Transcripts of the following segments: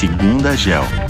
Segunda Gel.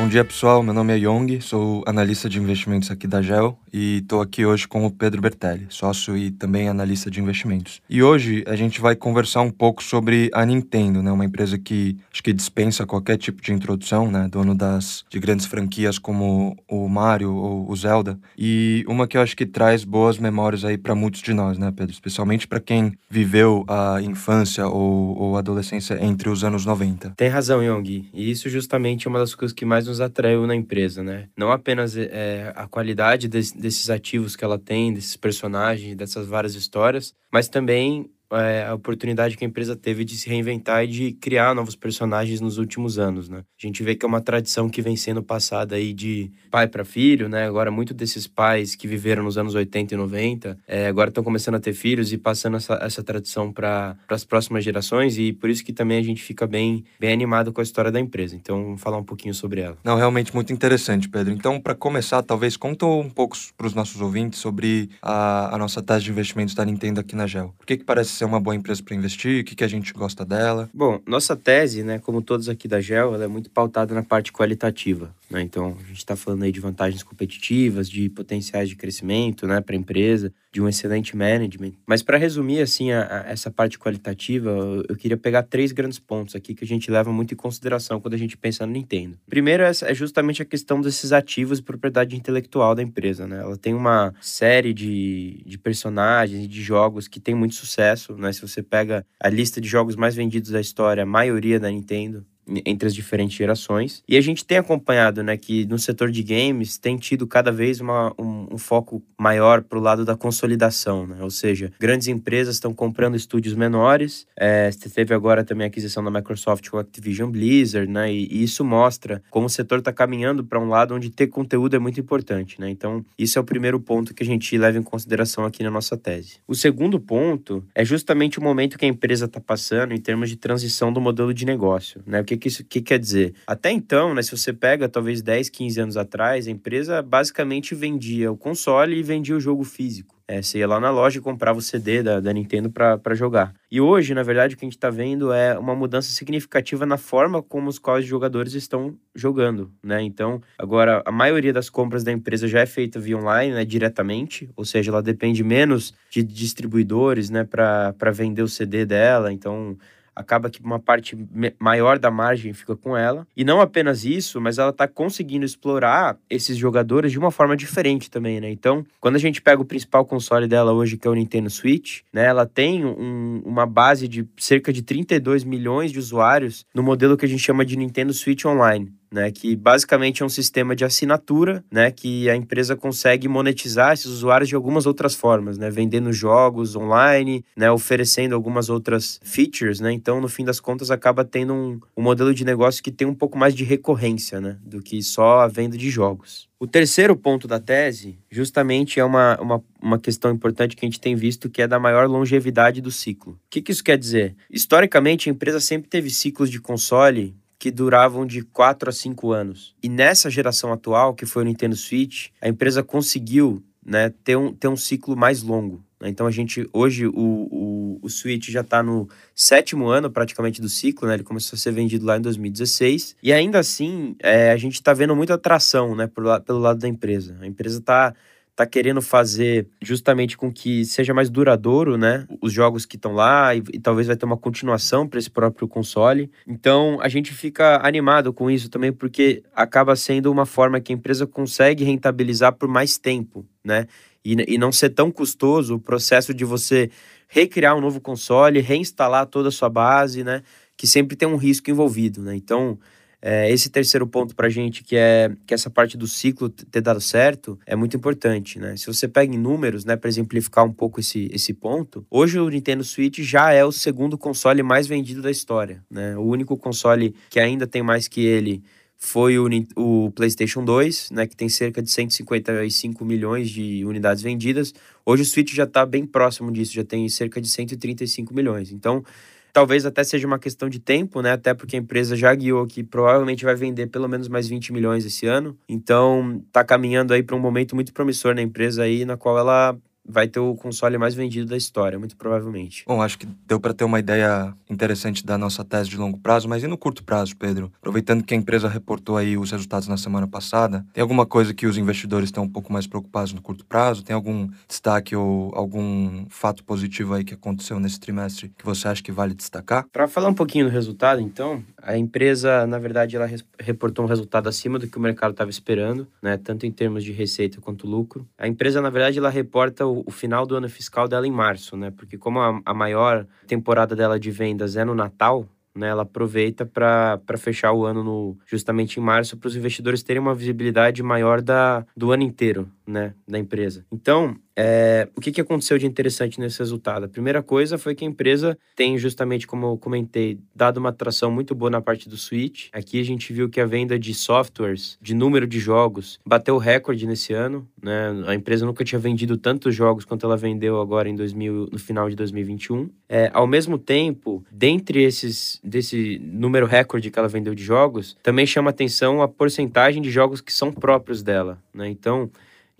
Bom dia pessoal, meu nome é Yong, sou analista de investimentos aqui da GEL e estou aqui hoje com o Pedro Bertelli, sócio e também analista de investimentos. E hoje a gente vai conversar um pouco sobre a Nintendo, né, uma empresa que acho que dispensa qualquer tipo de introdução, né, dono das de grandes franquias como o Mario ou o Zelda, e uma que eu acho que traz boas memórias aí para muitos de nós, né, Pedro, especialmente para quem viveu a infância ou, ou adolescência entre os anos 90. Tem razão, Yong, e isso justamente é uma das coisas que mais nos atraiu na empresa, né? Não apenas é, a qualidade de, desses ativos que ela tem, desses personagens, dessas várias histórias, mas também é, a oportunidade que a empresa teve de se reinventar e de criar novos personagens nos últimos anos, né? A gente vê que é uma tradição que vem sendo passada aí de pai para filho, né? Agora, muito desses pais que viveram nos anos 80 e 90, é, agora estão começando a ter filhos e passando essa, essa tradição para as próximas gerações e por isso que também a gente fica bem, bem animado com a história da empresa. Então, vamos falar um pouquinho sobre ela. Não, realmente muito interessante, Pedro. Então, para começar, talvez conta um pouco para os nossos ouvintes sobre a, a nossa taxa de investimentos da Nintendo aqui na Gel. Por que, que parece ser uma boa empresa para investir? O que, que a gente gosta dela? Bom, nossa tese, né, como todos aqui da GEL, ela é muito pautada na parte qualitativa. Né? Então, a gente está falando aí de vantagens competitivas, de potenciais de crescimento né, para a empresa, de um excelente management. Mas para resumir assim a, a, essa parte qualitativa, eu, eu, queria pegar três grandes pontos aqui que a gente leva muito em consideração quando a gente pensa no Nintendo. Primeiro é, é justamente a questão desses ativos e propriedade intelectual da empresa. Né? Ela tem uma série de, de personagens e de jogos que tem muito sucesso. Né? Se você pega a lista de jogos mais vendidos da história, a maioria da Nintendo, entre as diferentes gerações. E a gente tem acompanhado, né, que no setor de games tem tido cada vez uma, um, um foco maior para o lado da consolidação, né? Ou seja, grandes empresas estão comprando estúdios menores. É, teve agora também a aquisição da Microsoft com a Activision Blizzard, né? E, e isso mostra como o setor está caminhando para um lado onde ter conteúdo é muito importante, né? Então, isso é o primeiro ponto que a gente leva em consideração aqui na nossa tese. O segundo ponto é justamente o momento que a empresa está passando em termos de transição do modelo de negócio, né? O que que isso que quer dizer? Até então, né, se você pega talvez 10, 15 anos atrás, a empresa basicamente vendia o console e vendia o jogo físico. É, você ia lá na loja e comprava o CD da, da Nintendo para jogar. E hoje, na verdade, o que a gente está vendo é uma mudança significativa na forma como os quais jogadores estão jogando, né? Então, agora, a maioria das compras da empresa já é feita via online, né, diretamente, ou seja, ela depende menos de distribuidores, né, para vender o CD dela. Então, acaba que uma parte maior da margem fica com ela. E não apenas isso, mas ela está conseguindo explorar esses jogadores de uma forma diferente também, né? Então, quando a gente pega o principal console dela hoje, que é o Nintendo Switch, né? Ela tem um, uma base de cerca de 32 milhões de usuários no modelo que a gente chama de Nintendo Switch Online né, que basicamente é um sistema de assinatura, né, que a empresa consegue monetizar esses usuários de algumas outras formas, né, vendendo jogos online, né, oferecendo algumas outras features, né, então no fim das contas acaba tendo um, um modelo de negócio que tem um pouco mais de recorrência, né, do que só a venda de jogos. O terceiro ponto da tese, justamente, é uma, uma, uma questão importante que a gente tem visto, que é da maior longevidade do ciclo. O que, que isso quer dizer? Historicamente, a empresa sempre teve ciclos de console que duravam de 4 a 5 anos. E nessa geração atual, que foi o Nintendo Switch, a empresa conseguiu né, ter, um, ter um ciclo mais longo. Né? Então a gente, hoje, o, o, o Switch já está no sétimo ano praticamente do ciclo, né? Ele começou a ser vendido lá em 2016. E ainda assim, é, a gente está vendo muita atração né, pelo lado da empresa. A empresa está tá querendo fazer justamente com que seja mais duradouro, né? Os jogos que estão lá e, e, talvez vai ter uma continuação para esse próprio console. Então a gente fica animado com isso também porque acaba sendo uma forma que a empresa consegue rentabilizar por mais tempo, né? E, e não ser tão custoso o processo de você recriar um novo console, reinstalar toda a sua base, né? Que sempre tem um risco envolvido, né? Então é, esse terceiro ponto para a gente, que é que essa parte do ciclo ter dado certo, é muito importante, né? Se você pega em números, né, para exemplificar um pouco esse, esse ponto, hoje o Nintendo Switch já é o segundo console mais vendido da história, né? O único console que ainda tem mais que ele foi o, o, PlayStation 2, né, que tem cerca de 155 milhões de unidades vendidas. Hoje o Switch já está bem próximo disso, já tem cerca de 135 milhões. Então, Talvez até seja uma questão de tempo, né? Até porque a empresa já guiou que provavelmente vai vender pelo menos mais 20 milhões esse ano. Então, tá caminhando aí para um momento muito promissor na empresa aí, na qual ela vai ter o console mais vendido da história, muito provavelmente. Bom, acho que deu para ter uma ideia interessante da nossa tese de longo prazo, mas e no curto prazo, Pedro? Aproveitando que a empresa reportou aí os resultados na semana passada, tem alguma coisa que os investidores estão um pouco mais preocupados no curto prazo? Tem algum destaque ou algum fato positivo aí que aconteceu nesse trimestre que você acha que vale destacar? Para falar um pouquinho do resultado, então, a empresa, na verdade, ela reportou um resultado acima do que o mercado estava esperando, né, tanto em termos de receita quanto lucro. A empresa, na verdade, ela reporta o, o final do ano fiscal dela em março, né, porque como a, a maior temporada dela de vendas é no Natal, né, ela aproveita para fechar o ano no, justamente em março para os investidores terem uma visibilidade maior da, do ano inteiro né, da empresa. Então, é, o que, que aconteceu de interessante nesse resultado? A primeira coisa foi que a empresa tem, justamente como eu comentei, dado uma atração muito boa na parte do Switch. Aqui a gente viu que a venda de softwares, de número de jogos, bateu recorde nesse ano. Né? A empresa nunca tinha vendido tantos jogos quanto ela vendeu agora em 2000, no final de 2021. É, ao mesmo tempo, dentre esses desse número recorde que ela vendeu de jogos, também chama atenção a porcentagem de jogos que são próprios dela. Né? Então,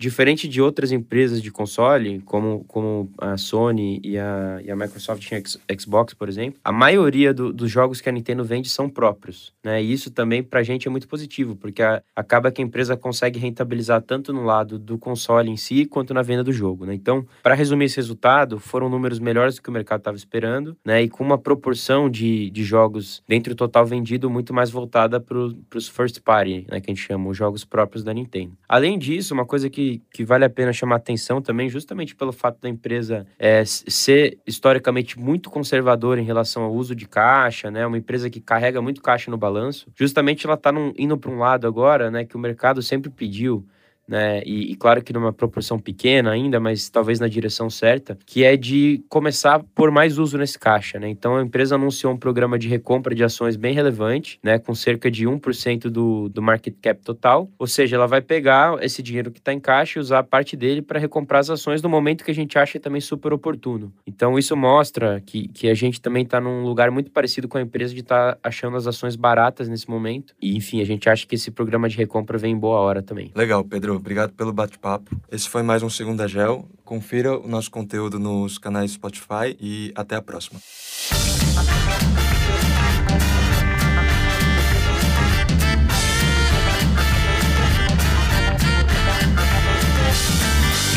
Diferente de outras empresas de console, como, como a Sony e a, e a Microsoft em Xbox, por exemplo, a maioria do, dos jogos que a Nintendo vende são próprios. Né? E isso também para a gente é muito positivo, porque a, acaba que a empresa consegue rentabilizar tanto no lado do console em si, quanto na venda do jogo. Né? Então, para resumir esse resultado, foram números melhores do que o mercado estava esperando, né? e com uma proporção de, de jogos dentro do total vendido muito mais voltada para os first party, né? que a gente chama, os jogos próprios da Nintendo. Além disso, uma coisa que que, vale a pena chamar atenção também, justamente pelo fato da empresa é, ser historicamente muito conservadora em relação ao uso de caixa, né? Uma empresa que carrega muito caixa no balanço. Justamente ela está indo para um lado agora, né? Que o mercado sempre pediu né? E, e, claro que numa proporção pequena ainda, mas talvez na direção certa, que é de começar a pôr mais uso nesse caixa, né? Então a empresa anunciou um programa de recompra de ações bem relevante, né? Com cerca de 1% do, do market cap total, ou seja, ela vai pegar esse dinheiro que está em caixa e usar parte dele para recomprar as ações no momento que a gente acha também super oportuno. Então isso mostra que, que a gente também está num lugar muito parecido com a empresa de estar tá achando as ações baratas nesse momento. E enfim, a gente acha que esse programa de recompra vem em boa hora também. Legal, Pedro obrigado pelo bate-papo. Esse foi mais um Segunda Gel. Confira o nosso conteúdo nos canais Spotify e até a próxima.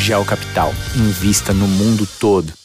Gel Capital. Invista no mundo todo.